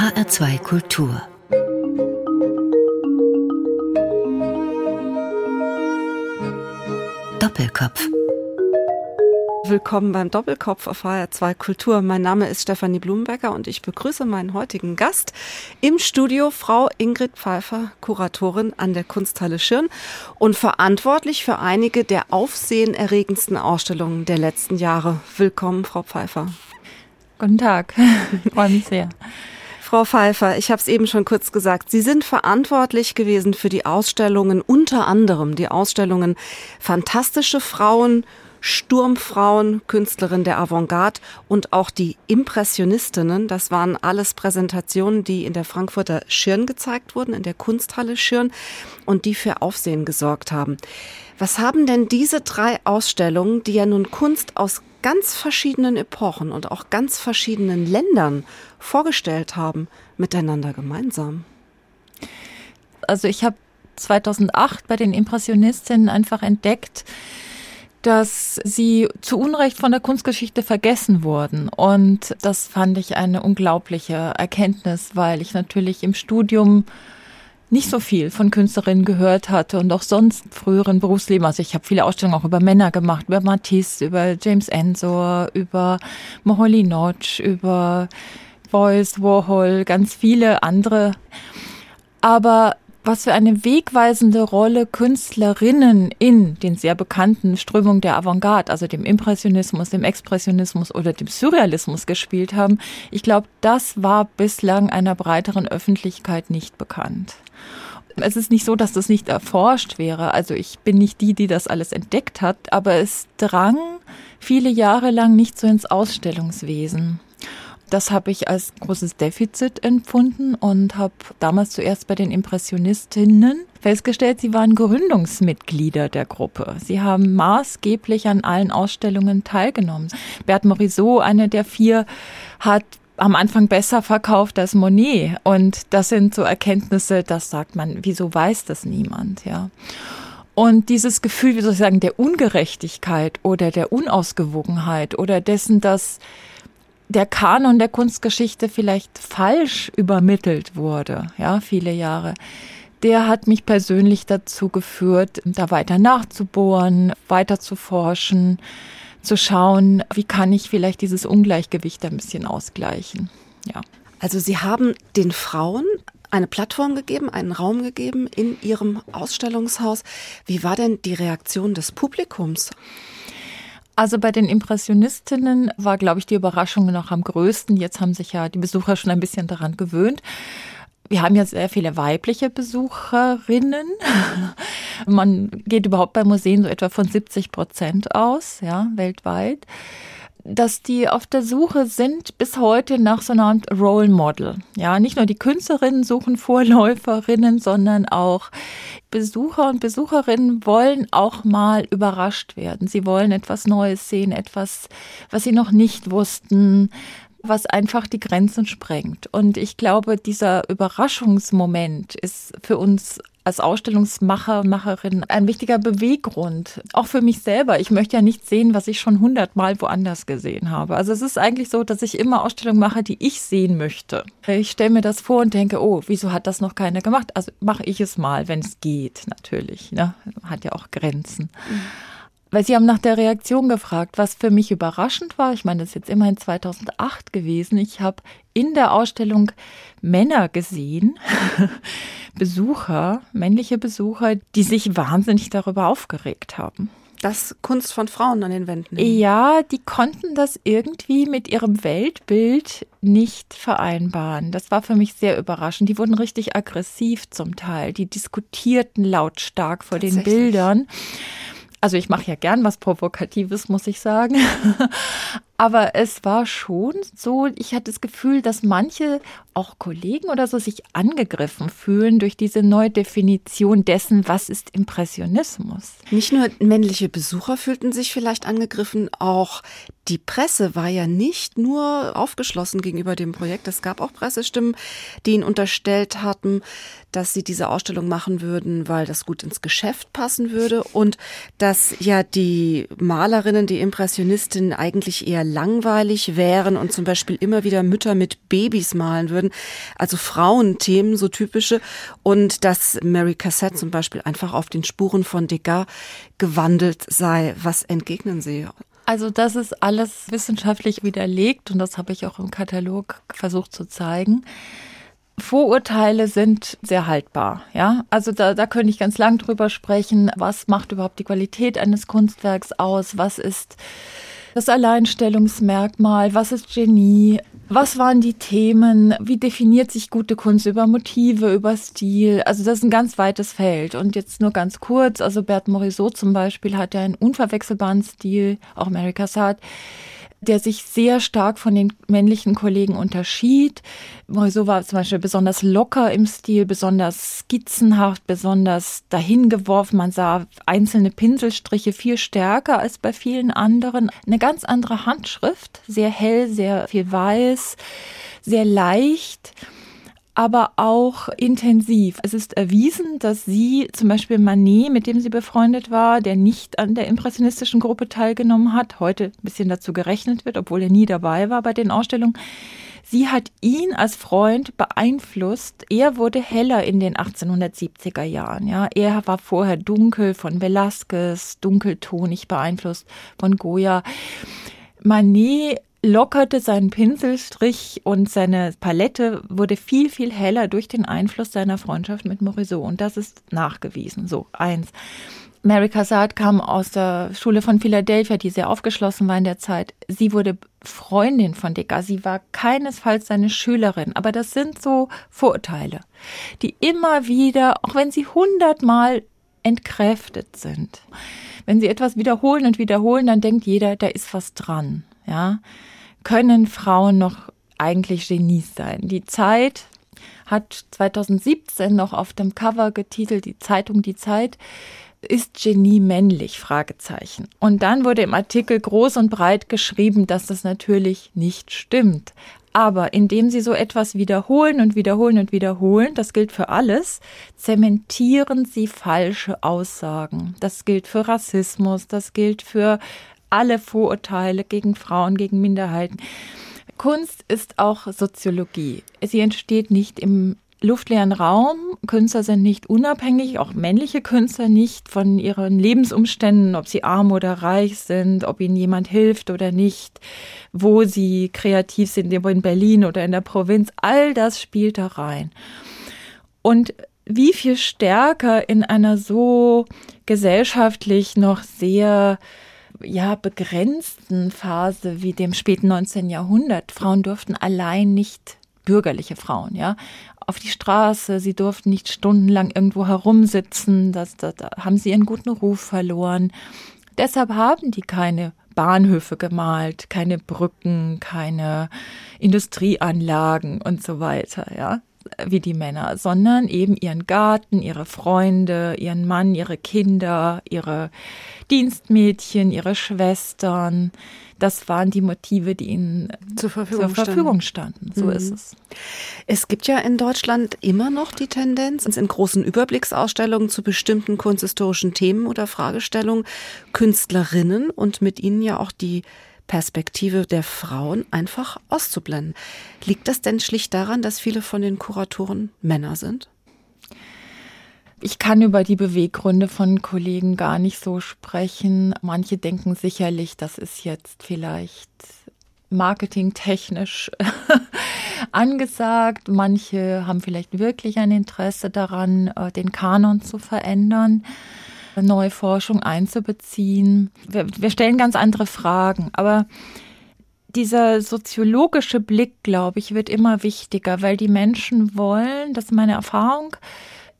HR2 Kultur Doppelkopf Willkommen beim Doppelkopf auf HR2 Kultur. Mein Name ist Stefanie Blumenbecker und ich begrüße meinen heutigen Gast im Studio, Frau Ingrid Pfeiffer, Kuratorin an der Kunsthalle Schirn und verantwortlich für einige der aufsehenerregendsten Ausstellungen der letzten Jahre. Willkommen, Frau Pfeiffer. Guten Tag, freue mich sehr. Frau Pfeiffer, ich habe es eben schon kurz gesagt, Sie sind verantwortlich gewesen für die Ausstellungen, unter anderem die Ausstellungen Fantastische Frauen, Sturmfrauen, Künstlerin der Avantgarde und auch die Impressionistinnen. Das waren alles Präsentationen, die in der Frankfurter Schirn gezeigt wurden, in der Kunsthalle Schirn und die für Aufsehen gesorgt haben. Was haben denn diese drei Ausstellungen, die ja nun Kunst aus ganz verschiedenen Epochen und auch ganz verschiedenen Ländern vorgestellt haben, miteinander gemeinsam? Also ich habe 2008 bei den Impressionistinnen einfach entdeckt, dass sie zu Unrecht von der Kunstgeschichte vergessen wurden. Und das fand ich eine unglaubliche Erkenntnis, weil ich natürlich im Studium nicht so viel von Künstlerinnen gehört hatte und auch sonst früheren Berufsleben. Also ich habe viele Ausstellungen auch über Männer gemacht, über Matisse, über James Ensor, über Moholy Notch, über Beuys, Warhol, ganz viele andere. Aber was für eine wegweisende Rolle Künstlerinnen in den sehr bekannten Strömungen der Avantgarde, also dem Impressionismus, dem Expressionismus oder dem Surrealismus gespielt haben, ich glaube, das war bislang einer breiteren Öffentlichkeit nicht bekannt. Es ist nicht so, dass das nicht erforscht wäre. Also ich bin nicht die, die das alles entdeckt hat, aber es drang viele Jahre lang nicht so ins Ausstellungswesen. Das habe ich als großes Defizit empfunden und habe damals zuerst bei den Impressionistinnen festgestellt, sie waren Gründungsmitglieder der Gruppe. Sie haben maßgeblich an allen Ausstellungen teilgenommen. Bert Morisot, eine der vier, hat am Anfang besser verkauft als Monet. Und das sind so Erkenntnisse, das sagt man, wieso weiß das niemand, ja. Und dieses Gefühl, wie soll ich sagen, der Ungerechtigkeit oder der Unausgewogenheit oder dessen, dass der Kanon der Kunstgeschichte vielleicht falsch übermittelt wurde, ja, viele Jahre. Der hat mich persönlich dazu geführt, da weiter nachzubohren, weiter zu forschen, zu schauen, wie kann ich vielleicht dieses Ungleichgewicht ein bisschen ausgleichen. Ja. Also Sie haben den Frauen eine Plattform gegeben, einen Raum gegeben in Ihrem Ausstellungshaus. Wie war denn die Reaktion des Publikums? Also bei den Impressionistinnen war, glaube ich, die Überraschung noch am größten. Jetzt haben sich ja die Besucher schon ein bisschen daran gewöhnt. Wir haben ja sehr viele weibliche Besucherinnen. Man geht überhaupt bei Museen so etwa von 70 Prozent aus, ja, weltweit dass die auf der Suche sind bis heute nach so einer Art Role Model. Ja, nicht nur die Künstlerinnen suchen Vorläuferinnen, sondern auch Besucher und Besucherinnen wollen auch mal überrascht werden. Sie wollen etwas Neues sehen, etwas, was sie noch nicht wussten, was einfach die Grenzen sprengt. Und ich glaube, dieser Überraschungsmoment ist für uns als Ausstellungsmacher, Macherin ein wichtiger Beweggrund. Auch für mich selber. Ich möchte ja nicht sehen, was ich schon hundertmal woanders gesehen habe. Also es ist eigentlich so, dass ich immer Ausstellungen mache, die ich sehen möchte. Ich stelle mir das vor und denke, oh, wieso hat das noch keiner gemacht? Also mache ich es mal, wenn es geht, natürlich. Ne? Hat ja auch Grenzen. Mhm. Weil Sie haben nach der Reaktion gefragt, was für mich überraschend war. Ich meine, das ist jetzt immerhin 2008 gewesen. Ich habe in der Ausstellung Männer gesehen, Besucher, männliche Besucher, die sich wahnsinnig darüber aufgeregt haben. Das Kunst von Frauen an den Wänden. Ja, die konnten das irgendwie mit ihrem Weltbild nicht vereinbaren. Das war für mich sehr überraschend. Die wurden richtig aggressiv zum Teil. Die diskutierten lautstark vor den Bildern. Also ich mache ja gern was Provokatives, muss ich sagen. Aber es war schon so, ich hatte das Gefühl, dass manche, auch Kollegen oder so, sich angegriffen fühlen durch diese Neudefinition dessen, was ist Impressionismus. Nicht nur männliche Besucher fühlten sich vielleicht angegriffen, auch die Presse war ja nicht nur aufgeschlossen gegenüber dem Projekt. Es gab auch Pressestimmen, die ihn unterstellt hatten, dass sie diese Ausstellung machen würden, weil das gut ins Geschäft passen würde und dass ja die Malerinnen, die Impressionistinnen eigentlich eher langweilig wären und zum Beispiel immer wieder Mütter mit Babys malen würden. Also Frauenthemen, so typische. Und dass Mary Cassette zum Beispiel einfach auf den Spuren von Degas gewandelt sei. Was entgegnen Sie? Also das ist alles wissenschaftlich widerlegt und das habe ich auch im Katalog versucht zu zeigen. Vorurteile sind sehr haltbar, ja. Also da, da könnte ich ganz lang drüber sprechen. Was macht überhaupt die Qualität eines Kunstwerks aus? Was ist das Alleinstellungsmerkmal? Was ist Genie? Was waren die Themen? Wie definiert sich gute Kunst über Motive, über Stil? Also das ist ein ganz weites Feld. Und jetzt nur ganz kurz, also Bert Morisot zum Beispiel hat ja einen unverwechselbaren Stil, auch Mary Cassatt der sich sehr stark von den männlichen Kollegen unterschied. Morisot war zum Beispiel besonders locker im Stil, besonders skizzenhaft, besonders dahingeworfen. Man sah einzelne Pinselstriche viel stärker als bei vielen anderen. Eine ganz andere Handschrift, sehr hell, sehr viel weiß, sehr leicht aber auch intensiv. Es ist erwiesen, dass sie zum Beispiel Manet, mit dem sie befreundet war, der nicht an der impressionistischen Gruppe teilgenommen hat, heute ein bisschen dazu gerechnet wird, obwohl er nie dabei war bei den Ausstellungen, Sie hat ihn als Freund beeinflusst. Er wurde heller in den 1870er Jahren. Ja, er war vorher dunkel von Velasquez, dunkeltonig beeinflusst von Goya. Manet lockerte seinen Pinselstrich und seine Palette wurde viel, viel heller durch den Einfluss seiner Freundschaft mit Morisot. Und das ist nachgewiesen. So, eins. Mary Cassatt kam aus der Schule von Philadelphia, die sehr aufgeschlossen war in der Zeit. Sie wurde Freundin von Degas. Sie war keinesfalls seine Schülerin. Aber das sind so Vorurteile, die immer wieder, auch wenn sie hundertmal entkräftet sind, wenn sie etwas wiederholen und wiederholen, dann denkt jeder, da ist was dran. Ja, können Frauen noch eigentlich Genies sein? Die Zeit hat 2017 noch auf dem Cover getitelt, die Zeitung Die Zeit, ist Genie männlich? Fragezeichen. Und dann wurde im Artikel groß und breit geschrieben, dass das natürlich nicht stimmt. Aber indem sie so etwas wiederholen und wiederholen und wiederholen, das gilt für alles, zementieren sie falsche Aussagen. Das gilt für Rassismus, das gilt für alle Vorurteile gegen Frauen, gegen Minderheiten. Kunst ist auch Soziologie. Sie entsteht nicht im luftleeren Raum. Künstler sind nicht unabhängig, auch männliche Künstler nicht von ihren Lebensumständen, ob sie arm oder reich sind, ob ihnen jemand hilft oder nicht, wo sie kreativ sind, in Berlin oder in der Provinz. All das spielt da rein. Und wie viel stärker in einer so gesellschaftlich noch sehr ja, begrenzten Phase wie dem späten 19. Jahrhundert. Frauen durften allein nicht bürgerliche Frauen, ja, auf die Straße, sie durften nicht stundenlang irgendwo herumsitzen, das, da, da haben sie ihren guten Ruf verloren. Deshalb haben die keine Bahnhöfe gemalt, keine Brücken, keine Industrieanlagen und so weiter, ja wie die Männer, sondern eben ihren Garten, ihre Freunde, ihren Mann, ihre Kinder, ihre Dienstmädchen, ihre Schwestern. Das waren die Motive, die ihnen zur Verfügung, zur Verfügung standen. So mhm. ist es. Es gibt ja in Deutschland immer noch die Tendenz, in großen Überblicksausstellungen zu bestimmten kunsthistorischen Themen oder Fragestellungen Künstlerinnen und mit ihnen ja auch die Perspektive der Frauen einfach auszublenden. Liegt das denn schlicht daran, dass viele von den Kuratoren Männer sind? Ich kann über die Beweggründe von Kollegen gar nicht so sprechen. Manche denken sicherlich, das ist jetzt vielleicht marketingtechnisch angesagt. Manche haben vielleicht wirklich ein Interesse daran, äh, den Kanon zu verändern neue Forschung einzubeziehen. Wir, wir stellen ganz andere Fragen, aber dieser soziologische Blick, glaube ich, wird immer wichtiger, weil die Menschen wollen, das ist meine Erfahrung,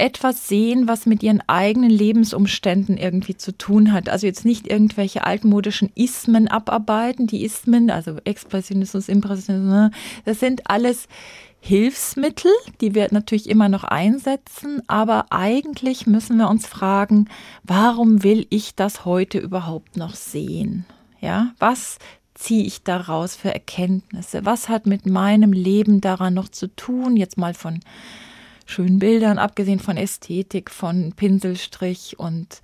etwas sehen, was mit ihren eigenen Lebensumständen irgendwie zu tun hat. Also jetzt nicht irgendwelche altmodischen Ismen abarbeiten. Die Ismen, also Expressionismus, Impressionismus, ne, das sind alles Hilfsmittel, die wir natürlich immer noch einsetzen, aber eigentlich müssen wir uns fragen, warum will ich das heute überhaupt noch sehen? Ja, was ziehe ich daraus für Erkenntnisse? Was hat mit meinem Leben daran noch zu tun? Jetzt mal von schönen Bildern, abgesehen von Ästhetik, von Pinselstrich und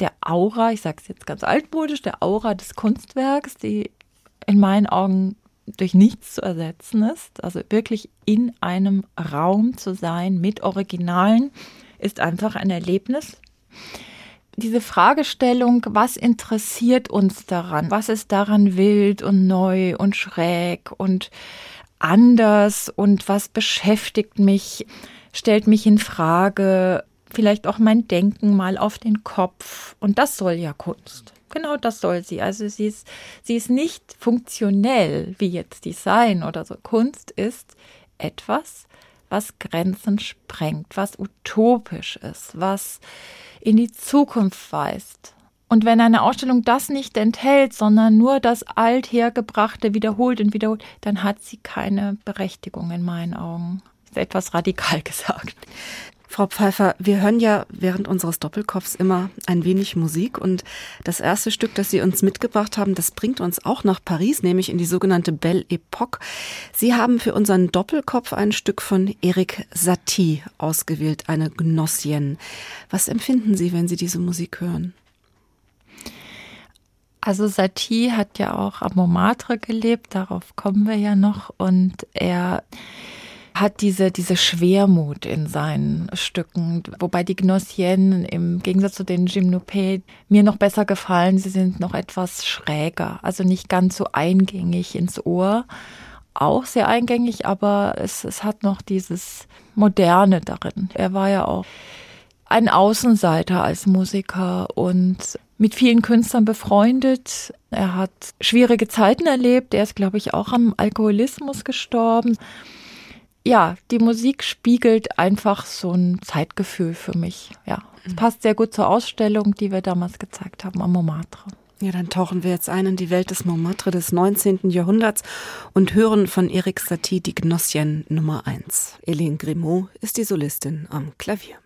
der Aura, ich sage es jetzt ganz altmodisch, der Aura des Kunstwerks, die in meinen Augen durch nichts zu ersetzen ist. Also wirklich in einem Raum zu sein mit Originalen ist einfach ein Erlebnis. Diese Fragestellung, was interessiert uns daran? Was ist daran wild und neu und schräg und anders und was beschäftigt mich, stellt mich in Frage, vielleicht auch mein Denken mal auf den Kopf. Und das soll ja Kunst. Genau das soll sie. Also sie ist, sie ist nicht funktionell, wie jetzt Design oder so. Kunst ist etwas, was Grenzen sprengt, was utopisch ist, was in die Zukunft weist. Und wenn eine Ausstellung das nicht enthält, sondern nur das Althergebrachte wiederholt und wiederholt, dann hat sie keine Berechtigung in meinen Augen. ist etwas radikal gesagt. Frau Pfeiffer, wir hören ja während unseres Doppelkopfs immer ein wenig Musik und das erste Stück, das Sie uns mitgebracht haben, das bringt uns auch nach Paris, nämlich in die sogenannte Belle Epoque. Sie haben für unseren Doppelkopf ein Stück von Eric Satie ausgewählt, eine Gnossienne. Was empfinden Sie, wenn Sie diese Musik hören? Also Satie hat ja auch am Montmartre gelebt, darauf kommen wir ja noch und er hat diese, diese Schwermut in seinen Stücken, wobei die Gnossienne im Gegensatz zu den Gymnopäden mir noch besser gefallen. Sie sind noch etwas schräger, also nicht ganz so eingängig ins Ohr. Auch sehr eingängig, aber es, es hat noch dieses Moderne darin. Er war ja auch ein Außenseiter als Musiker und mit vielen Künstlern befreundet. Er hat schwierige Zeiten erlebt. Er ist, glaube ich, auch am Alkoholismus gestorben ja, die Musik spiegelt einfach so ein Zeitgefühl für mich. Ja, es mhm. passt sehr gut zur Ausstellung, die wir damals gezeigt haben am Montmartre. Ja, dann tauchen wir jetzt ein in die Welt des Montmartre des 19. Jahrhunderts und hören von Eric Satie die Gnossienne Nummer 1. Helene Grimaud ist die Solistin am Klavier.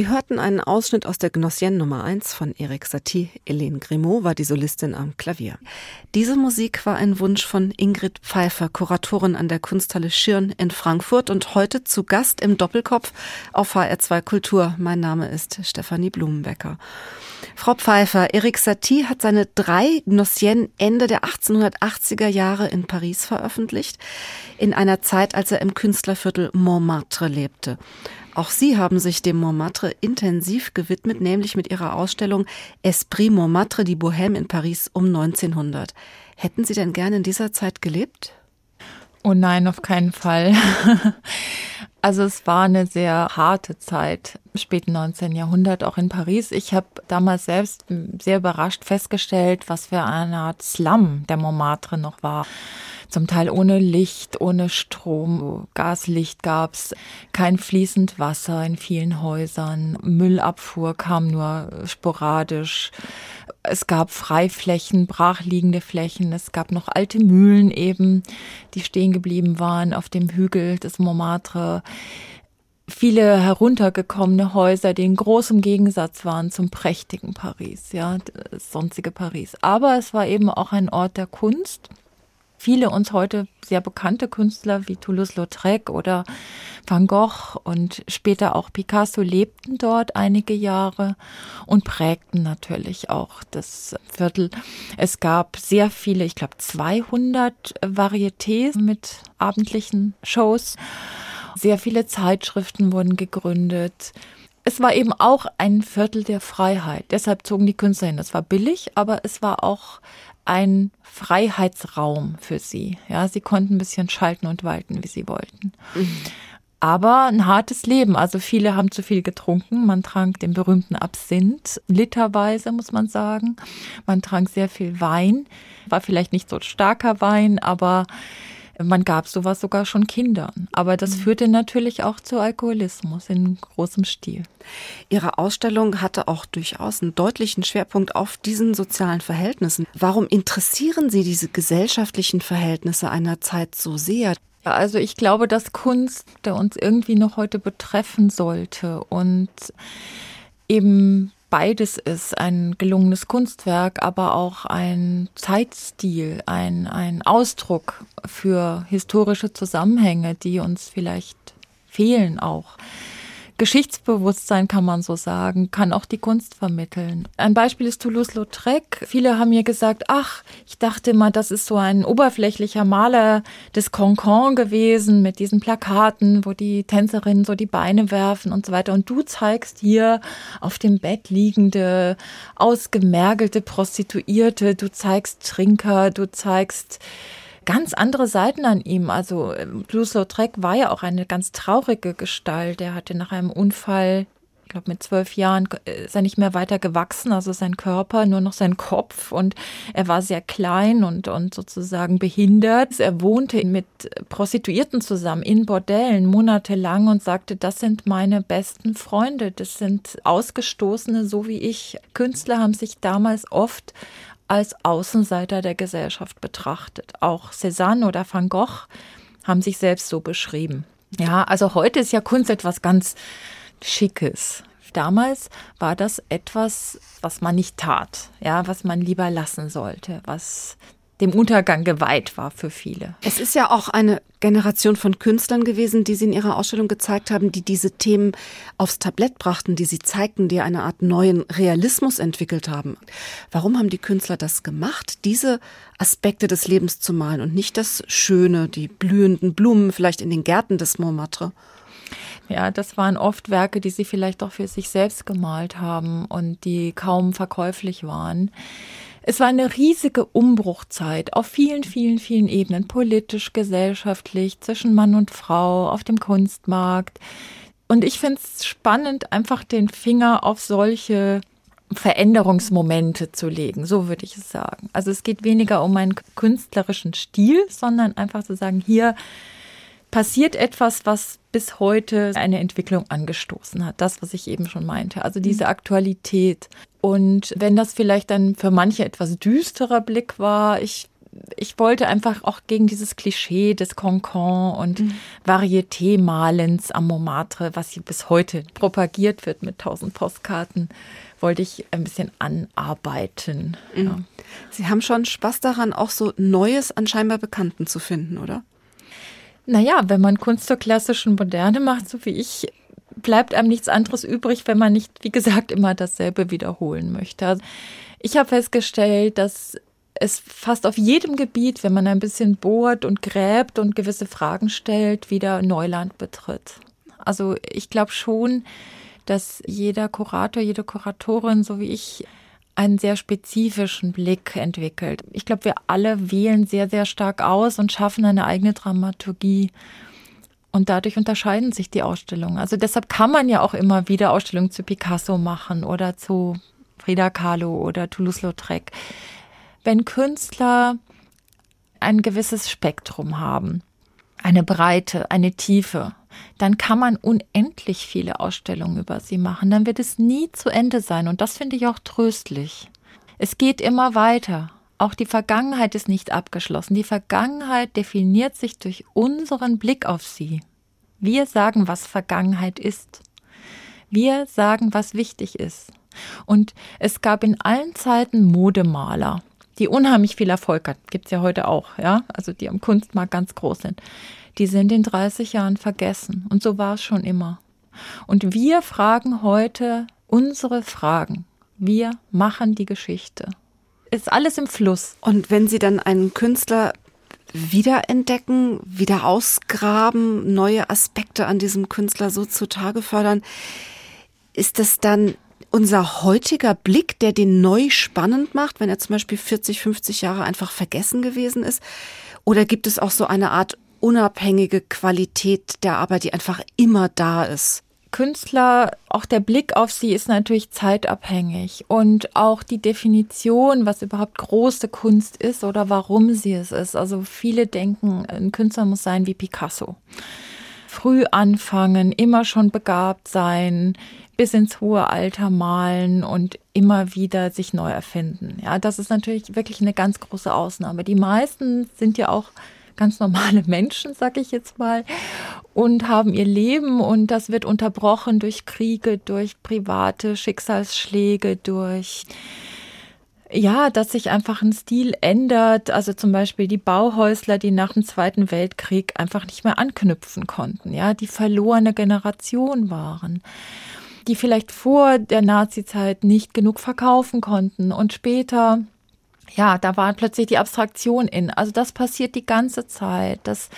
Sie hörten einen Ausschnitt aus der Gnossienne Nummer 1 von Eric Satie. Helene Grimaud war die Solistin am Klavier. Diese Musik war ein Wunsch von Ingrid Pfeiffer, Kuratorin an der Kunsthalle Schirn in Frankfurt und heute zu Gast im Doppelkopf auf HR2 Kultur. Mein Name ist Stefanie Blumenbecker. Frau Pfeiffer, Eric Satie hat seine drei Gnossienne Ende der 1880er Jahre in Paris veröffentlicht, in einer Zeit, als er im Künstlerviertel Montmartre lebte. Auch Sie haben sich dem Montmartre intensiv gewidmet, nämlich mit Ihrer Ausstellung Esprit Montmartre, die Bohème in Paris um 1900. Hätten Sie denn gerne in dieser Zeit gelebt? Oh nein, auf keinen Fall. Also es war eine sehr harte Zeit, späten 19. Jahrhundert, auch in Paris. Ich habe damals selbst sehr überrascht festgestellt, was für eine Art Slum der Montmartre noch war zum Teil ohne Licht, ohne Strom. Gaslicht gab's, kein fließend Wasser in vielen Häusern. Müllabfuhr kam nur sporadisch. Es gab Freiflächen, brachliegende Flächen. Es gab noch alte Mühlen eben, die stehen geblieben waren auf dem Hügel des Montmartre viele heruntergekommene Häuser, die in großem Gegensatz waren zum prächtigen Paris, ja, sonstige Paris. Aber es war eben auch ein Ort der Kunst viele uns heute sehr bekannte Künstler wie Toulouse-Lautrec oder Van Gogh und später auch Picasso lebten dort einige Jahre und prägten natürlich auch das Viertel. Es gab sehr viele, ich glaube 200 Varietés mit abendlichen Shows. Sehr viele Zeitschriften wurden gegründet. Es war eben auch ein Viertel der Freiheit. Deshalb zogen die Künstler hin. Es war billig, aber es war auch ein Freiheitsraum für sie. Ja, sie konnten ein bisschen schalten und walten, wie sie wollten. Aber ein hartes Leben. Also viele haben zu viel getrunken. Man trank den berühmten Absinth, literweise muss man sagen. Man trank sehr viel Wein. War vielleicht nicht so starker Wein, aber man gab sowas sogar schon Kindern. Aber das mhm. führte natürlich auch zu Alkoholismus in großem Stil. Ihre Ausstellung hatte auch durchaus einen deutlichen Schwerpunkt auf diesen sozialen Verhältnissen. Warum interessieren Sie diese gesellschaftlichen Verhältnisse einer Zeit so sehr? Also ich glaube, dass Kunst uns irgendwie noch heute betreffen sollte und eben beides ist, ein gelungenes Kunstwerk, aber auch ein Zeitstil, ein, ein Ausdruck für historische Zusammenhänge, die uns vielleicht fehlen auch. Geschichtsbewusstsein, kann man so sagen, kann auch die Kunst vermitteln. Ein Beispiel ist Toulouse-Lautrec. Viele haben mir gesagt, ach, ich dachte mal, das ist so ein oberflächlicher Maler des Concon gewesen mit diesen Plakaten, wo die Tänzerinnen so die Beine werfen und so weiter. Und du zeigst hier auf dem Bett liegende, ausgemergelte Prostituierte, du zeigst Trinker, du zeigst ganz andere Seiten an ihm. Also Blues-Lautrec war ja auch eine ganz traurige Gestalt. Er hatte nach einem Unfall ich glaube, mit zwölf Jahren ist er nicht mehr weiter gewachsen, also sein Körper, nur noch sein Kopf und er war sehr klein und, und sozusagen behindert. Er wohnte mit Prostituierten zusammen in Bordellen monatelang und sagte, das sind meine besten Freunde, das sind Ausgestoßene, so wie ich. Künstler haben sich damals oft als Außenseiter der Gesellschaft betrachtet. Auch Cézanne oder Van Gogh haben sich selbst so beschrieben. Ja, also heute ist ja Kunst etwas ganz Schickes. Damals war das etwas, was man nicht tat, ja, was man lieber lassen sollte, was dem Untergang geweiht war für viele. Es ist ja auch eine Generation von Künstlern gewesen, die Sie in Ihrer Ausstellung gezeigt haben, die diese Themen aufs Tablett brachten, die Sie zeigten, die eine Art neuen Realismus entwickelt haben. Warum haben die Künstler das gemacht, diese Aspekte des Lebens zu malen und nicht das Schöne, die blühenden Blumen vielleicht in den Gärten des Montmartre? Ja, das waren oft Werke, die sie vielleicht auch für sich selbst gemalt haben und die kaum verkäuflich waren. Es war eine riesige Umbruchzeit auf vielen, vielen, vielen Ebenen, politisch, gesellschaftlich, zwischen Mann und Frau, auf dem Kunstmarkt. Und ich finde es spannend, einfach den Finger auf solche Veränderungsmomente zu legen, so würde ich es sagen. Also es geht weniger um einen künstlerischen Stil, sondern einfach zu sagen, hier passiert etwas, was bis heute eine Entwicklung angestoßen hat. Das, was ich eben schon meinte. Also diese mhm. Aktualität. Und wenn das vielleicht dann für manche etwas düsterer Blick war, ich ich wollte einfach auch gegen dieses Klischee des Concon und mhm. Varieté-Malens am Montmartre, was hier bis heute propagiert wird mit tausend Postkarten, wollte ich ein bisschen anarbeiten. Mhm. Ja. Sie haben schon Spaß daran, auch so Neues an scheinbar Bekannten zu finden, oder? Naja, wenn man Kunst zur klassischen Moderne macht, so wie ich, bleibt einem nichts anderes übrig, wenn man nicht, wie gesagt, immer dasselbe wiederholen möchte. Also ich habe festgestellt, dass es fast auf jedem Gebiet, wenn man ein bisschen bohrt und gräbt und gewisse Fragen stellt, wieder Neuland betritt. Also ich glaube schon, dass jeder Kurator, jede Kuratorin, so wie ich, einen sehr spezifischen Blick entwickelt. Ich glaube, wir alle wählen sehr, sehr stark aus und schaffen eine eigene Dramaturgie. Und dadurch unterscheiden sich die Ausstellungen. Also deshalb kann man ja auch immer wieder Ausstellungen zu Picasso machen oder zu Frida Kahlo oder Toulouse-Lautrec wenn Künstler ein gewisses Spektrum haben, eine Breite, eine Tiefe, dann kann man unendlich viele Ausstellungen über sie machen. Dann wird es nie zu Ende sein. Und das finde ich auch tröstlich. Es geht immer weiter. Auch die Vergangenheit ist nicht abgeschlossen. Die Vergangenheit definiert sich durch unseren Blick auf sie. Wir sagen, was Vergangenheit ist. Wir sagen, was wichtig ist. Und es gab in allen Zeiten Modemaler die unheimlich viel Erfolg hat, gibt es ja heute auch, ja, also die am Kunstmarkt ganz groß sind, die sind in 30 Jahren vergessen. Und so war es schon immer. Und wir fragen heute unsere Fragen. Wir machen die Geschichte. Ist alles im Fluss. Und wenn Sie dann einen Künstler wiederentdecken, wieder ausgraben, neue Aspekte an diesem Künstler so zutage fördern, ist das dann unser heutiger Blick, der den neu spannend macht, wenn er zum Beispiel 40, 50 Jahre einfach vergessen gewesen ist? Oder gibt es auch so eine Art unabhängige Qualität der Arbeit, die einfach immer da ist? Künstler, auch der Blick auf sie ist natürlich zeitabhängig und auch die Definition, was überhaupt große Kunst ist oder warum sie es ist. Also viele denken, ein Künstler muss sein wie Picasso. Früh anfangen, immer schon begabt sein, bis ins hohe Alter malen und immer wieder sich neu erfinden. Ja, das ist natürlich wirklich eine ganz große Ausnahme. Die meisten sind ja auch ganz normale Menschen, sag ich jetzt mal, und haben ihr Leben und das wird unterbrochen durch Kriege, durch private Schicksalsschläge, durch ja, dass sich einfach ein Stil ändert. Also zum Beispiel die Bauhäusler, die nach dem Zweiten Weltkrieg einfach nicht mehr anknüpfen konnten, ja, die verlorene Generation waren die vielleicht vor der Nazizeit nicht genug verkaufen konnten und später ja, da war plötzlich die Abstraktion in. Also das passiert die ganze Zeit, dass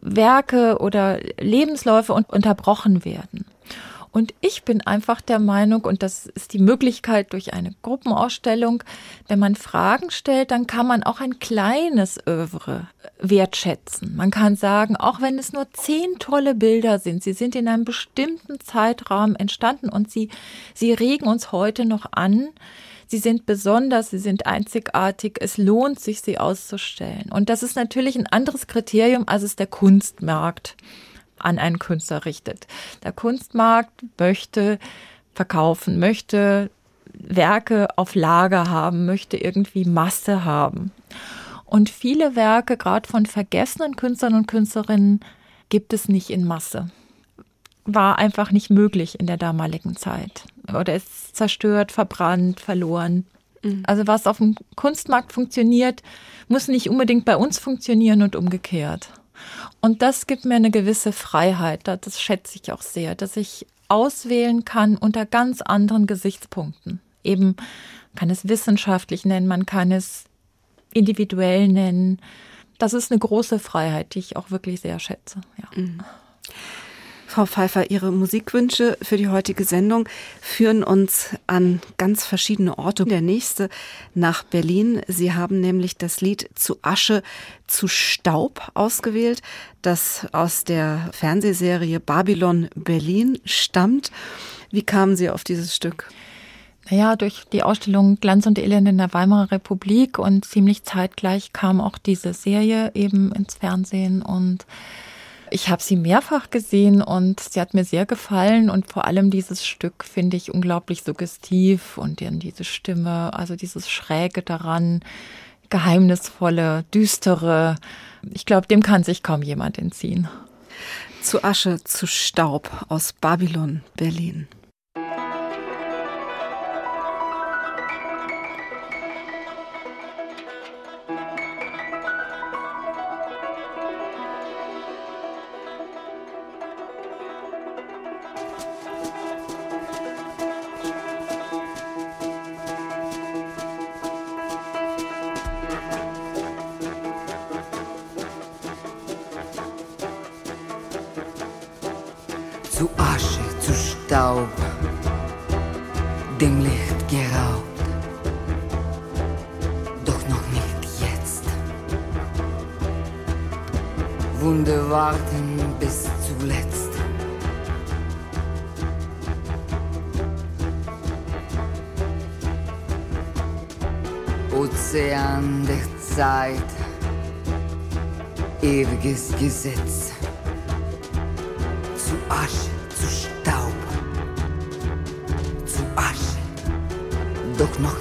Werke oder Lebensläufe unterbrochen werden. Und ich bin einfach der Meinung, und das ist die Möglichkeit durch eine Gruppenausstellung, wenn man Fragen stellt, dann kann man auch ein kleines Övre wertschätzen. Man kann sagen, auch wenn es nur zehn tolle Bilder sind, sie sind in einem bestimmten Zeitrahmen entstanden und sie, sie regen uns heute noch an, Sie sind besonders, sie sind einzigartig. Es lohnt sich, sie auszustellen. Und das ist natürlich ein anderes Kriterium, als es der Kunstmarkt an einen Künstler richtet. Der Kunstmarkt möchte verkaufen, möchte Werke auf Lager haben, möchte irgendwie Masse haben. Und viele Werke, gerade von vergessenen Künstlern und Künstlerinnen, gibt es nicht in Masse. War einfach nicht möglich in der damaligen Zeit. Oder ist zerstört, verbrannt, verloren. Mhm. Also was auf dem Kunstmarkt funktioniert, muss nicht unbedingt bei uns funktionieren und umgekehrt. Und das gibt mir eine gewisse Freiheit. Das schätze ich auch sehr, dass ich auswählen kann unter ganz anderen Gesichtspunkten. Eben kann es wissenschaftlich nennen, man kann es individuell nennen. Das ist eine große Freiheit, die ich auch wirklich sehr schätze. Ja. Mhm. Frau Pfeiffer, Ihre Musikwünsche für die heutige Sendung führen uns an ganz verschiedene Orte. Der nächste nach Berlin. Sie haben nämlich das Lied zu Asche, zu Staub ausgewählt, das aus der Fernsehserie Babylon Berlin stammt. Wie kamen Sie auf dieses Stück? Naja, durch die Ausstellung Glanz und Elend in der Weimarer Republik und ziemlich zeitgleich kam auch diese Serie eben ins Fernsehen und ich habe sie mehrfach gesehen und sie hat mir sehr gefallen und vor allem dieses Stück finde ich unglaublich suggestiv und dann diese Stimme, also dieses Schräge daran, geheimnisvolle, düstere. Ich glaube, dem kann sich kaum jemand entziehen. Zu Asche, zu Staub aus Babylon, Berlin. Ozean der Zeit, ewiges Gesetz. Zu Asche, zu Staub, zu Asche, doch noch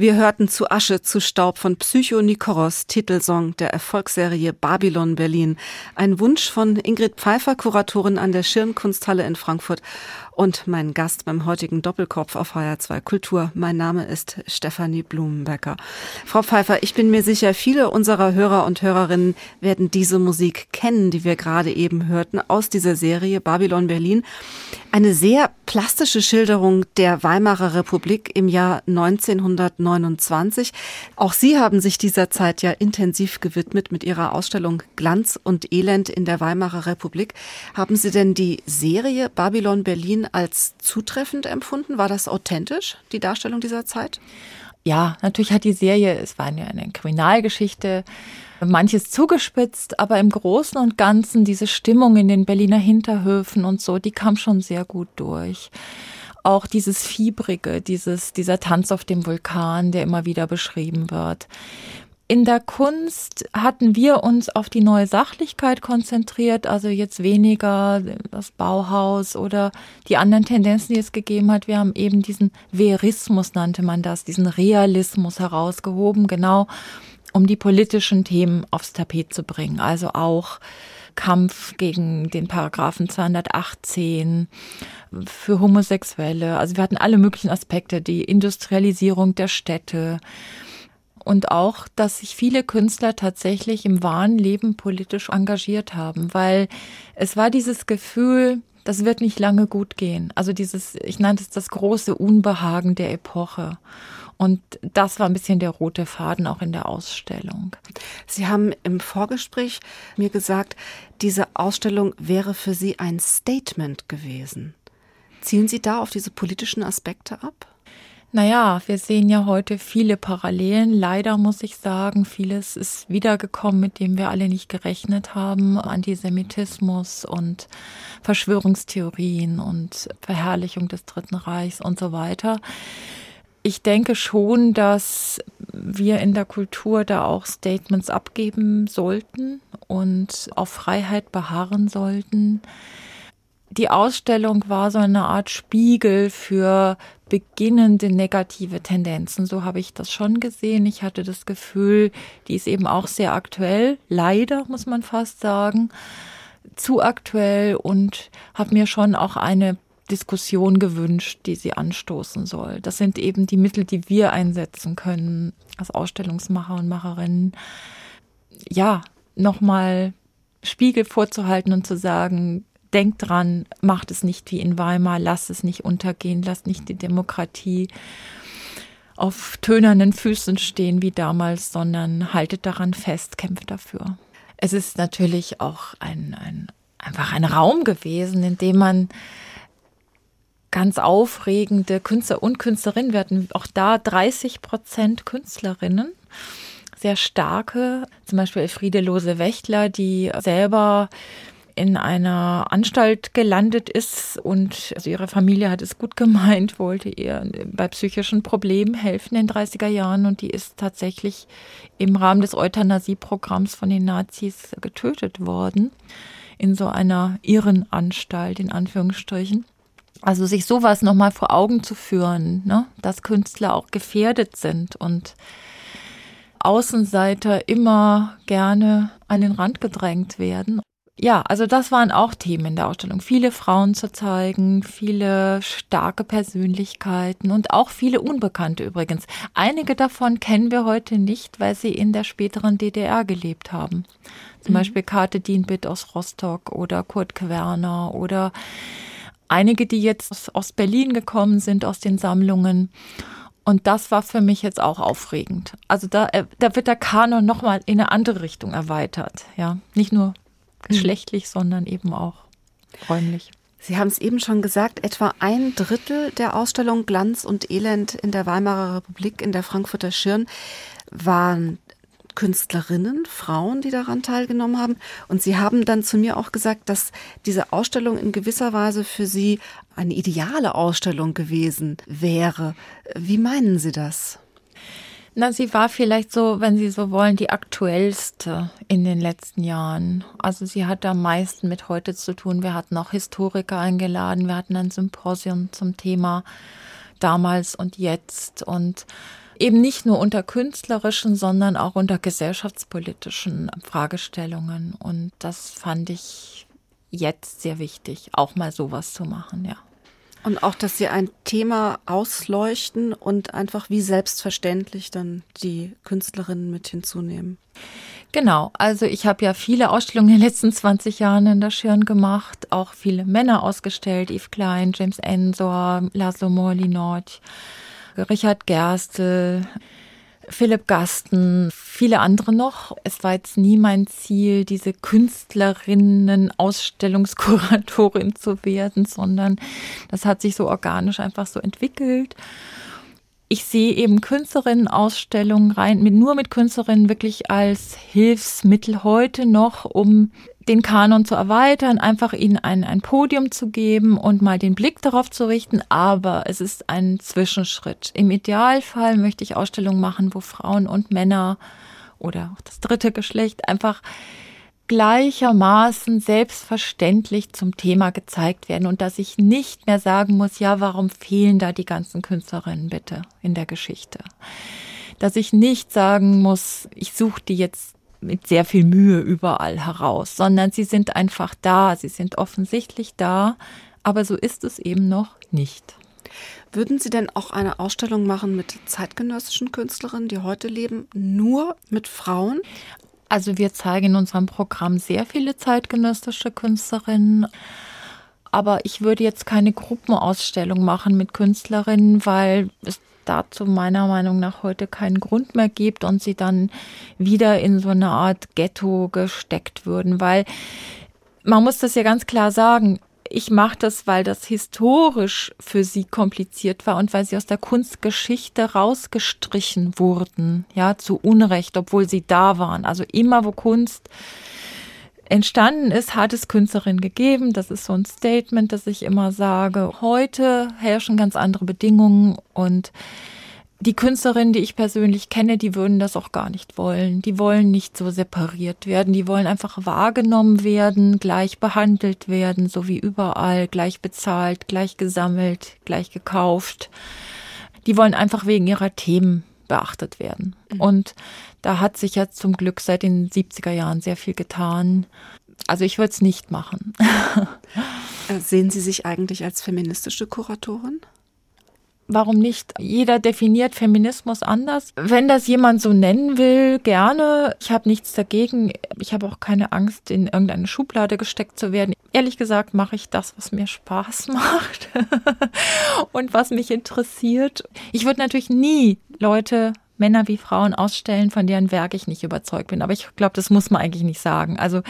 Wir hörten zu Asche, zu Staub von Psycho Nikoros, Titelsong der Erfolgsserie Babylon Berlin. Ein Wunsch von Ingrid Pfeiffer, Kuratorin an der Schirnkunsthalle in Frankfurt und mein Gast beim heutigen Doppelkopf auf HR2 Kultur. Mein Name ist Stefanie Blumenbecker. Frau Pfeiffer, ich bin mir sicher, viele unserer Hörer und Hörerinnen werden diese Musik kennen, die wir gerade eben hörten, aus dieser Serie Babylon Berlin. Eine sehr plastische Schilderung der Weimarer Republik im Jahr 1929. Auch Sie haben sich dieser Zeit ja intensiv gewidmet mit Ihrer Ausstellung Glanz und Elend in der Weimarer Republik. Haben Sie denn die Serie Babylon Berlin als zutreffend empfunden? War das authentisch, die Darstellung dieser Zeit? Ja, natürlich hat die Serie, es war eine Kriminalgeschichte, manches zugespitzt, aber im Großen und Ganzen diese Stimmung in den Berliner Hinterhöfen und so, die kam schon sehr gut durch. Auch dieses Fiebrige, dieses, dieser Tanz auf dem Vulkan, der immer wieder beschrieben wird. In der Kunst hatten wir uns auf die neue Sachlichkeit konzentriert, also jetzt weniger das Bauhaus oder die anderen Tendenzen, die es gegeben hat. Wir haben eben diesen Verismus, nannte man das, diesen Realismus herausgehoben, genau um die politischen Themen aufs Tapet zu bringen. Also auch Kampf gegen den Paragraphen 218 für Homosexuelle. Also wir hatten alle möglichen Aspekte, die Industrialisierung der Städte und auch, dass sich viele Künstler tatsächlich im wahren Leben politisch engagiert haben, weil es war dieses Gefühl, das wird nicht lange gut gehen. Also dieses, ich nannte es das große Unbehagen der Epoche. Und das war ein bisschen der rote Faden auch in der Ausstellung. Sie haben im Vorgespräch mir gesagt, diese Ausstellung wäre für Sie ein Statement gewesen. Zielen Sie da auf diese politischen Aspekte ab? Naja, wir sehen ja heute viele Parallelen. Leider muss ich sagen, vieles ist wiedergekommen, mit dem wir alle nicht gerechnet haben. Antisemitismus und Verschwörungstheorien und Verherrlichung des Dritten Reichs und so weiter. Ich denke schon, dass wir in der Kultur da auch Statements abgeben sollten und auf Freiheit beharren sollten die Ausstellung war so eine Art Spiegel für beginnende negative Tendenzen. So habe ich das schon gesehen. Ich hatte das Gefühl, die ist eben auch sehr aktuell, leider muss man fast sagen, zu aktuell und habe mir schon auch eine Diskussion gewünscht, die sie anstoßen soll. Das sind eben die Mittel, die wir einsetzen können als Ausstellungsmacher und Macherinnen. Ja, nochmal Spiegel vorzuhalten und zu sagen, denkt dran, macht es nicht wie in Weimar, lasst es nicht untergehen, lasst nicht die Demokratie auf tönernen Füßen stehen wie damals, sondern haltet daran fest, kämpft dafür. Es ist natürlich auch ein, ein einfach ein Raum gewesen, in dem man ganz aufregende Künstler und Künstlerinnen, wir hatten auch da 30 Prozent Künstlerinnen, sehr starke, zum Beispiel Elfriede Lose-Wächtler, die selber in einer Anstalt gelandet ist und also ihre Familie hat es gut gemeint, wollte ihr bei psychischen Problemen helfen in den 30er Jahren und die ist tatsächlich im Rahmen des Euthanasieprogramms von den Nazis getötet worden in so einer Irrenanstalt in Anführungsstrichen. Also sich sowas nochmal vor Augen zu führen, ne? dass Künstler auch gefährdet sind und Außenseiter immer gerne an den Rand gedrängt werden ja, also das waren auch Themen in der Ausstellung. Viele Frauen zu zeigen, viele starke Persönlichkeiten und auch viele Unbekannte übrigens. Einige davon kennen wir heute nicht, weil sie in der späteren DDR gelebt haben. Zum mhm. Beispiel Kate Dienbit aus Rostock oder Kurt Querner oder einige, die jetzt aus Berlin gekommen sind, aus den Sammlungen. Und das war für mich jetzt auch aufregend. Also da, äh, da wird der Kanon nochmal in eine andere Richtung erweitert. Ja, nicht nur geschlechtlich, mhm. sondern eben auch räumlich. Sie haben es eben schon gesagt, etwa ein Drittel der Ausstellung Glanz und Elend in der Weimarer Republik in der Frankfurter Schirn waren Künstlerinnen, Frauen, die daran teilgenommen haben. Und Sie haben dann zu mir auch gesagt, dass diese Ausstellung in gewisser Weise für Sie eine ideale Ausstellung gewesen wäre. Wie meinen Sie das? Na, sie war vielleicht so, wenn Sie so wollen, die aktuellste in den letzten Jahren. Also sie hat am meisten mit heute zu tun. Wir hatten auch Historiker eingeladen. Wir hatten ein Symposium zum Thema damals und jetzt und eben nicht nur unter künstlerischen, sondern auch unter gesellschaftspolitischen Fragestellungen. Und das fand ich jetzt sehr wichtig, auch mal sowas zu machen, ja. Und auch, dass Sie ein Thema ausleuchten und einfach wie selbstverständlich dann die Künstlerinnen mit hinzunehmen. Genau, also ich habe ja viele Ausstellungen in den letzten 20 Jahren in der Schirn gemacht, auch viele Männer ausgestellt, Yves Klein, James Ensor, Laszlo Morlinot, Richard Gerstl, Philipp Gasten, viele andere noch. Es war jetzt nie mein Ziel, diese Künstlerinnen, Ausstellungskuratorin zu werden, sondern das hat sich so organisch einfach so entwickelt. Ich sehe eben Künstlerinnen-Ausstellungen rein, mit, nur mit Künstlerinnen wirklich als Hilfsmittel heute noch, um den Kanon zu erweitern, einfach ihnen ein, ein Podium zu geben und mal den Blick darauf zu richten. Aber es ist ein Zwischenschritt. Im Idealfall möchte ich Ausstellungen machen, wo Frauen und Männer oder auch das dritte Geschlecht einfach gleichermaßen selbstverständlich zum Thema gezeigt werden und dass ich nicht mehr sagen muss, ja, warum fehlen da die ganzen Künstlerinnen bitte in der Geschichte? Dass ich nicht sagen muss, ich suche die jetzt mit sehr viel Mühe überall heraus, sondern sie sind einfach da, sie sind offensichtlich da, aber so ist es eben noch nicht. Würden Sie denn auch eine Ausstellung machen mit zeitgenössischen Künstlerinnen, die heute leben, nur mit Frauen? Also wir zeigen in unserem Programm sehr viele zeitgenössische Künstlerinnen, aber ich würde jetzt keine Gruppenausstellung machen mit Künstlerinnen, weil es dazu meiner Meinung nach heute keinen Grund mehr gibt und sie dann wieder in so eine Art Ghetto gesteckt würden, weil man muss das ja ganz klar sagen, ich mache das, weil das historisch für sie kompliziert war und weil sie aus der Kunstgeschichte rausgestrichen wurden, ja, zu Unrecht, obwohl sie da waren. Also immer, wo Kunst entstanden ist, hat es Künstlerinnen gegeben. Das ist so ein Statement, das ich immer sage. Heute herrschen ganz andere Bedingungen und die Künstlerinnen, die ich persönlich kenne, die würden das auch gar nicht wollen. Die wollen nicht so separiert werden. Die wollen einfach wahrgenommen werden, gleich behandelt werden, so wie überall, gleich bezahlt, gleich gesammelt, gleich gekauft. Die wollen einfach wegen ihrer Themen beachtet werden. Mhm. Und da hat sich ja zum Glück seit den 70er Jahren sehr viel getan. Also ich würde es nicht machen. Äh, sehen Sie sich eigentlich als feministische Kuratorin? Warum nicht? Jeder definiert Feminismus anders. Wenn das jemand so nennen will, gerne. Ich habe nichts dagegen. Ich habe auch keine Angst, in irgendeine Schublade gesteckt zu werden. Ehrlich gesagt mache ich das, was mir Spaß macht und was mich interessiert. Ich würde natürlich nie Leute Männer wie Frauen ausstellen, von deren Werk ich nicht überzeugt bin. Aber ich glaube, das muss man eigentlich nicht sagen. Also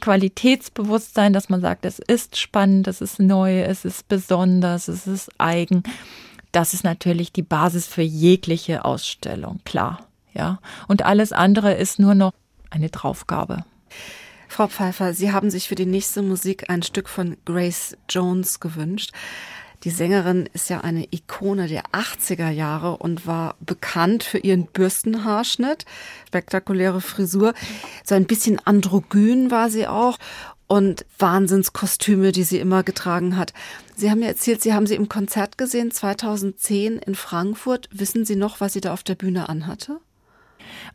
Qualitätsbewusstsein, dass man sagt, es ist spannend, es ist neu, es ist besonders, es ist eigen. Das ist natürlich die Basis für jegliche Ausstellung, klar. Ja. Und alles andere ist nur noch eine Draufgabe. Frau Pfeiffer, Sie haben sich für die nächste Musik ein Stück von Grace Jones gewünscht. Die Sängerin ist ja eine Ikone der 80er Jahre und war bekannt für ihren Bürstenhaarschnitt, spektakuläre Frisur. So ein bisschen androgyn war sie auch und Wahnsinnskostüme, die sie immer getragen hat. Sie haben mir erzählt, Sie haben sie im Konzert gesehen 2010 in Frankfurt. Wissen Sie noch, was sie da auf der Bühne anhatte?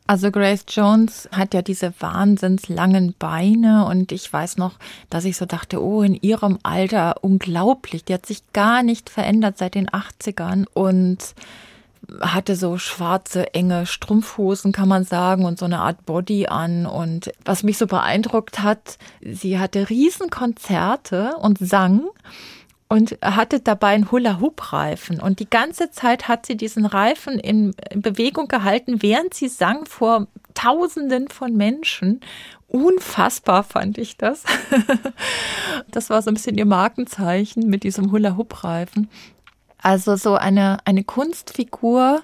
Also Grace Jones hat ja diese wahnsinns langen Beine und ich weiß noch, dass ich so dachte, oh, in ihrem Alter unglaublich. Die hat sich gar nicht verändert seit den 80ern und hatte so schwarze, enge Strumpfhosen, kann man sagen, und so eine Art Body an. Und was mich so beeindruckt hat, sie hatte Riesenkonzerte und sang und hatte dabei einen Hula-Hoop-Reifen. Und die ganze Zeit hat sie diesen Reifen in, in Bewegung gehalten, während sie sang vor Tausenden von Menschen. Unfassbar fand ich das. das war so ein bisschen ihr Markenzeichen mit diesem Hula-Hoop-Reifen. Also so eine, eine Kunstfigur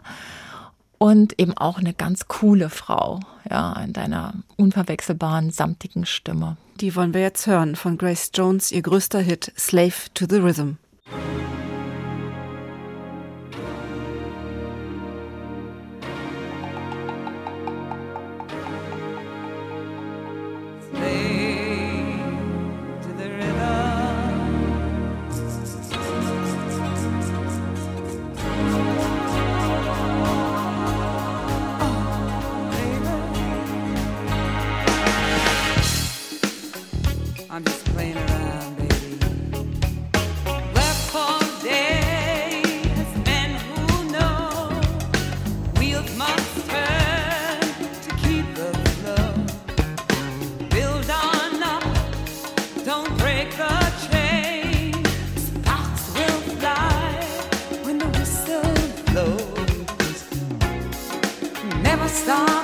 und eben auch eine ganz coole Frau, ja, in deiner unverwechselbaren, samtigen Stimme. Die wollen wir jetzt hören von Grace Jones, ihr größter Hit Slave to the Rhythm. In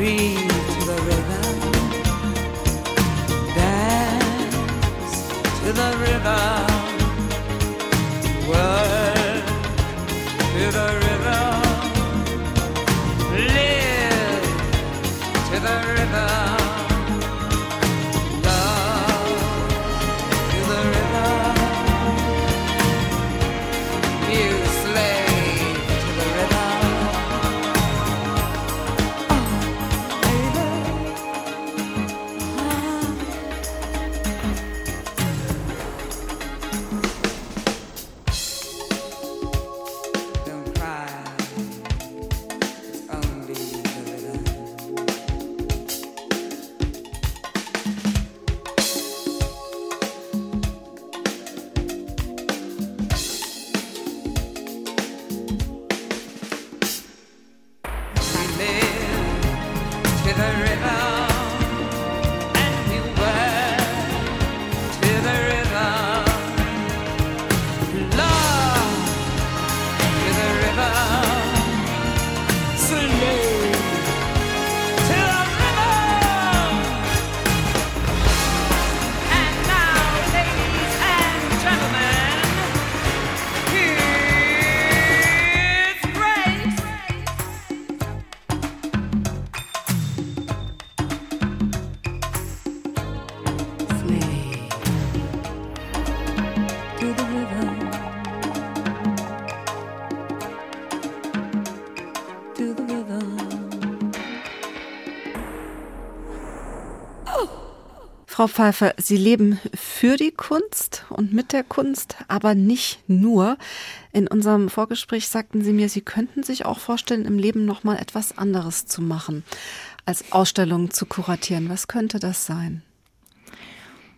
breathe to the river. dance to the river. Frau Pfeiffer, Sie leben für die Kunst und mit der Kunst, aber nicht nur. In unserem Vorgespräch sagten Sie mir, Sie könnten sich auch vorstellen, im Leben noch mal etwas anderes zu machen, als Ausstellungen zu kuratieren. Was könnte das sein?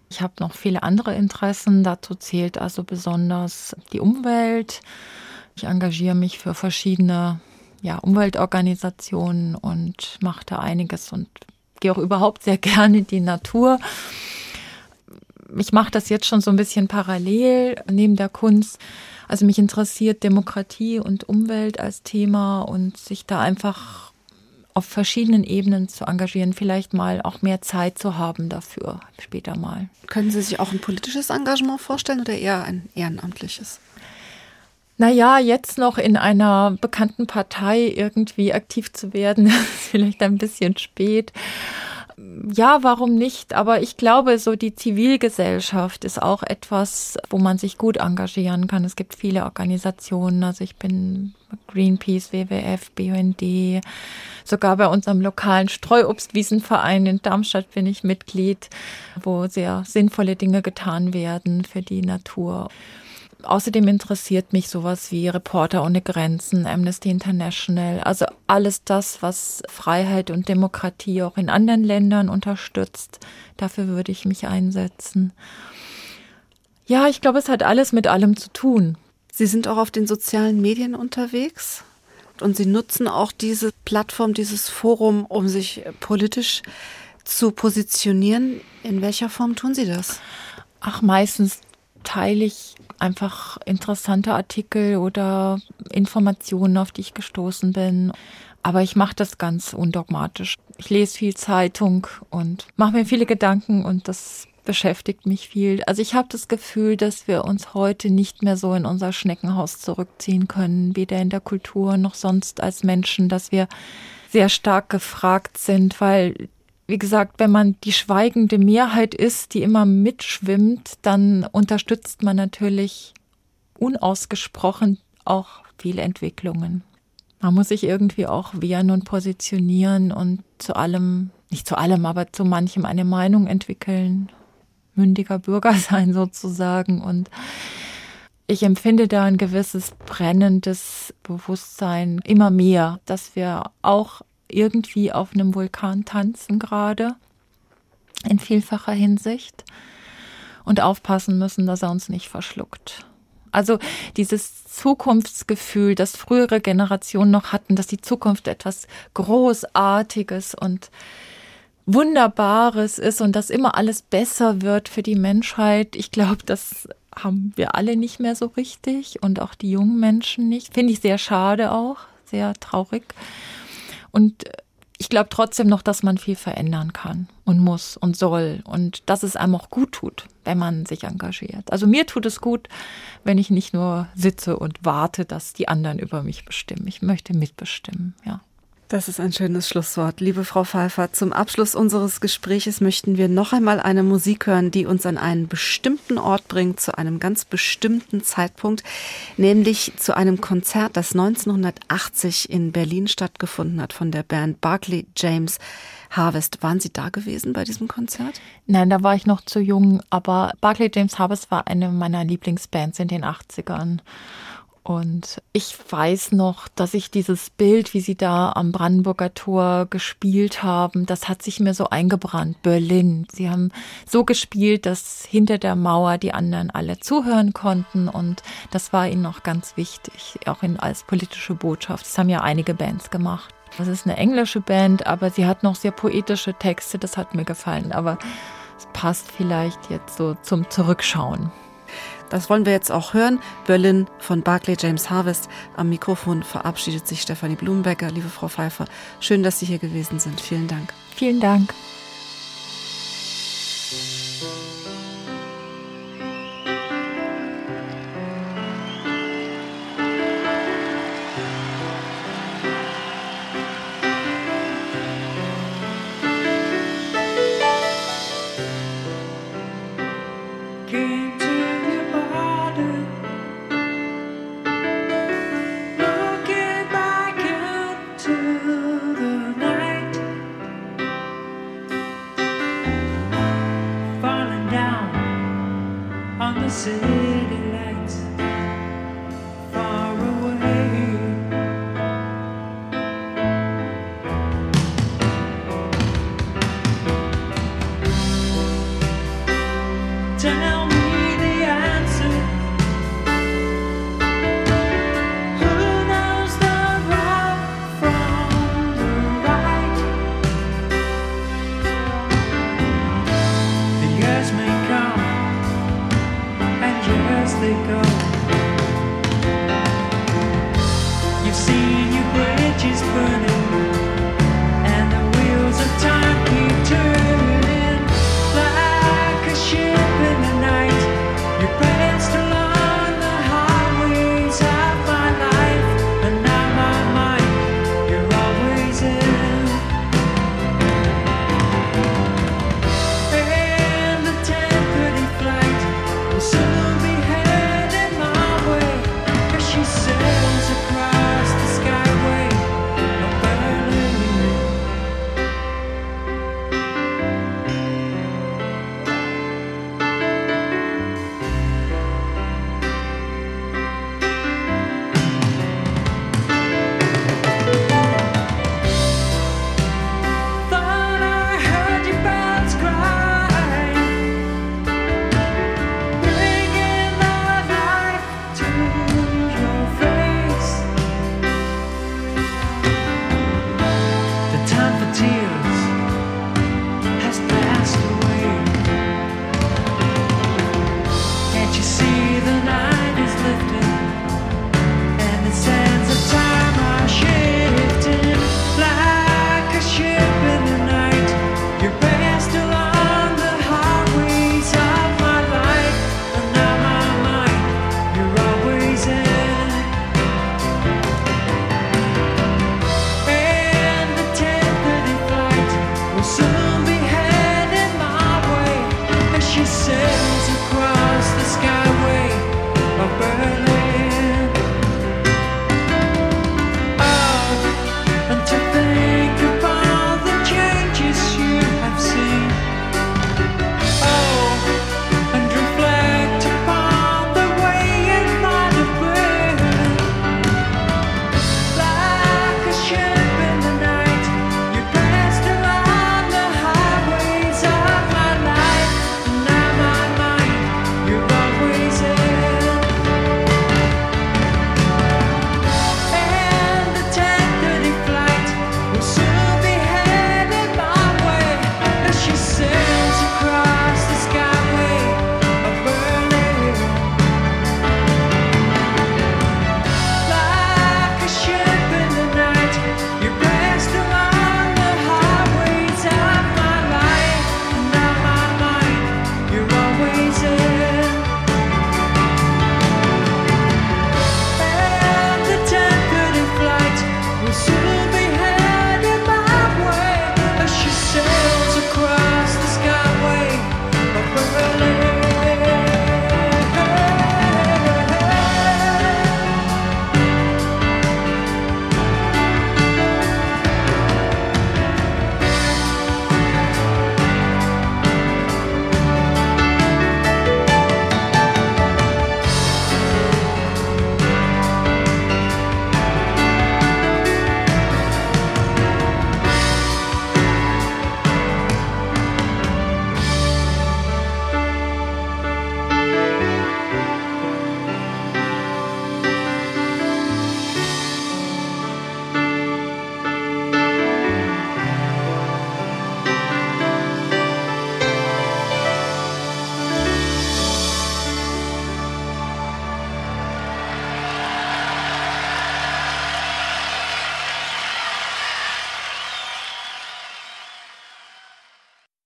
Ich habe noch viele andere Interessen. Dazu zählt also besonders die Umwelt. Ich engagiere mich für verschiedene ja, Umweltorganisationen und mache da einiges und gehe auch überhaupt sehr gerne in die Natur. Ich mache das jetzt schon so ein bisschen parallel neben der Kunst. Also mich interessiert Demokratie und Umwelt als Thema und sich da einfach auf verschiedenen Ebenen zu engagieren, vielleicht mal auch mehr Zeit zu haben dafür später mal. Können Sie sich auch ein politisches Engagement vorstellen oder eher ein ehrenamtliches? Naja, jetzt noch in einer bekannten Partei irgendwie aktiv zu werden, ist vielleicht ein bisschen spät. Ja, warum nicht? Aber ich glaube, so die Zivilgesellschaft ist auch etwas, wo man sich gut engagieren kann. Es gibt viele Organisationen. Also ich bin Greenpeace, WWF, BUND. Sogar bei unserem lokalen Streuobstwiesenverein in Darmstadt bin ich Mitglied, wo sehr sinnvolle Dinge getan werden für die Natur. Außerdem interessiert mich sowas wie Reporter ohne Grenzen, Amnesty International, also alles das, was Freiheit und Demokratie auch in anderen Ländern unterstützt. Dafür würde ich mich einsetzen. Ja, ich glaube, es hat alles mit allem zu tun. Sie sind auch auf den sozialen Medien unterwegs und Sie nutzen auch diese Plattform, dieses Forum, um sich politisch zu positionieren. In welcher Form tun Sie das? Ach, meistens teile ich einfach interessante Artikel oder Informationen, auf die ich gestoßen bin. Aber ich mache das ganz undogmatisch. Ich lese viel Zeitung und mache mir viele Gedanken und das beschäftigt mich viel. Also ich habe das Gefühl, dass wir uns heute nicht mehr so in unser Schneckenhaus zurückziehen können, weder in der Kultur noch sonst als Menschen, dass wir sehr stark gefragt sind, weil wie gesagt, wenn man die schweigende Mehrheit ist, die immer mitschwimmt, dann unterstützt man natürlich unausgesprochen auch viele Entwicklungen. Man muss sich irgendwie auch wehren und positionieren und zu allem, nicht zu allem, aber zu manchem eine Meinung entwickeln. Mündiger Bürger sein sozusagen. Und ich empfinde da ein gewisses brennendes Bewusstsein immer mehr, dass wir auch irgendwie auf einem Vulkan tanzen gerade, in vielfacher Hinsicht, und aufpassen müssen, dass er uns nicht verschluckt. Also dieses Zukunftsgefühl, das frühere Generationen noch hatten, dass die Zukunft etwas Großartiges und Wunderbares ist und dass immer alles besser wird für die Menschheit. Ich glaube, das haben wir alle nicht mehr so richtig und auch die jungen Menschen nicht. Finde ich sehr schade auch, sehr traurig. Und ich glaube trotzdem noch, dass man viel verändern kann und muss und soll und dass es einem auch gut tut, wenn man sich engagiert. Also mir tut es gut, wenn ich nicht nur sitze und warte, dass die anderen über mich bestimmen. Ich möchte mitbestimmen, ja. Das ist ein schönes Schlusswort. Liebe Frau Pfeiffer, zum Abschluss unseres Gespräches möchten wir noch einmal eine Musik hören, die uns an einen bestimmten Ort bringt, zu einem ganz bestimmten Zeitpunkt, nämlich zu einem Konzert, das 1980 in Berlin stattgefunden hat von der Band Barclay James Harvest. Waren Sie da gewesen bei diesem Konzert? Nein, da war ich noch zu jung, aber Barclay James Harvest war eine meiner Lieblingsbands in den 80ern. Und ich weiß noch, dass ich dieses Bild, wie sie da am Brandenburger Tor gespielt haben, das hat sich mir so eingebrannt. Berlin. Sie haben so gespielt, dass hinter der Mauer die anderen alle zuhören konnten. Und das war ihnen noch ganz wichtig, auch in, als politische Botschaft. Das haben ja einige Bands gemacht. Das ist eine englische Band, aber sie hat noch sehr poetische Texte. Das hat mir gefallen. Aber es passt vielleicht jetzt so zum Zurückschauen. Das wollen wir jetzt auch hören. Berlin von Barclay James Harvest. Am Mikrofon verabschiedet sich Stefanie Blumenbecker. Liebe Frau Pfeiffer, schön, dass Sie hier gewesen sind. Vielen Dank. Vielen Dank.